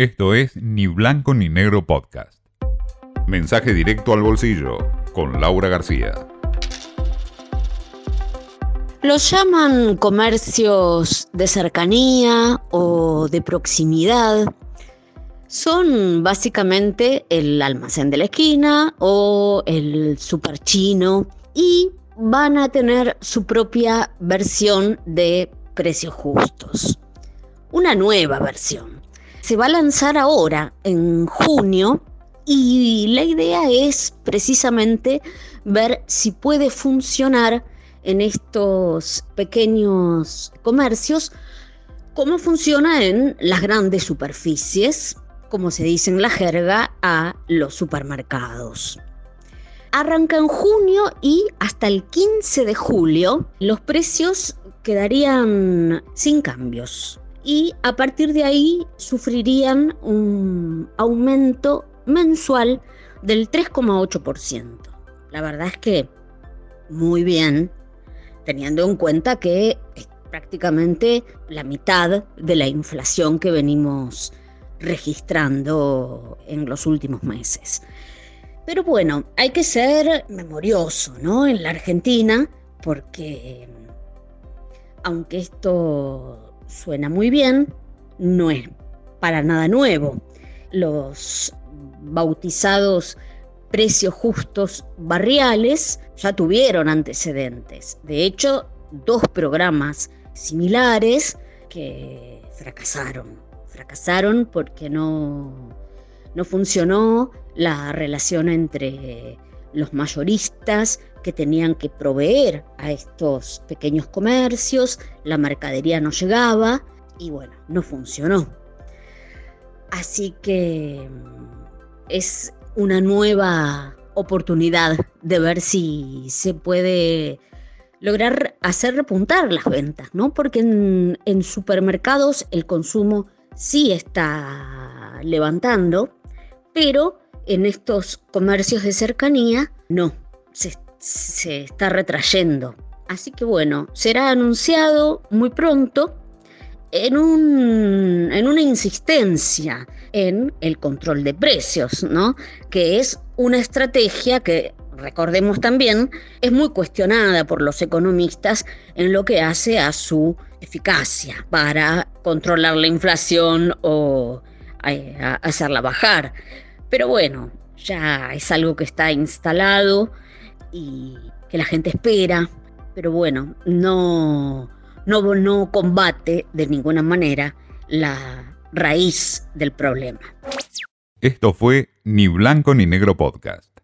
Esto es Ni Blanco ni Negro Podcast. Mensaje directo al bolsillo con Laura García. Los llaman comercios de cercanía o de proximidad. Son básicamente el almacén de la esquina o el super chino y van a tener su propia versión de precios justos. Una nueva versión. Se va a lanzar ahora, en junio, y la idea es precisamente ver si puede funcionar en estos pequeños comercios cómo funciona en las grandes superficies, como se dice en la jerga, a los supermercados. Arranca en junio y hasta el 15 de julio los precios quedarían sin cambios y a partir de ahí sufrirían un aumento mensual del 3,8%. La verdad es que muy bien, teniendo en cuenta que es prácticamente la mitad de la inflación que venimos registrando en los últimos meses. Pero bueno, hay que ser memorioso, ¿no? En la Argentina, porque aunque esto suena muy bien, no es para nada nuevo. Los bautizados precios justos barriales ya tuvieron antecedentes. De hecho, dos programas similares que fracasaron. Fracasaron porque no, no funcionó la relación entre los mayoristas que tenían que proveer a estos pequeños comercios, la mercadería no llegaba y bueno, no funcionó. Así que es una nueva oportunidad de ver si se puede lograr hacer repuntar las ventas, ¿no? Porque en, supermercados el consumo sí está levantando, pero en estos comercios de cercanía no, se, se está retrayendo. Así que bueno, será anunciado muy pronto en, un, en una insistencia en el control de precios, ¿no? que es una estrategia que, recordemos también, es muy cuestionada por los economistas en lo que hace a su eficacia para controlar la inflación o eh, hacerla bajar. Pero bueno, ya es algo que está instalado y que la gente espera, pero bueno, no no, no combate de ninguna manera la raíz del problema. Esto fue Ni Blanco ni Negro Podcast.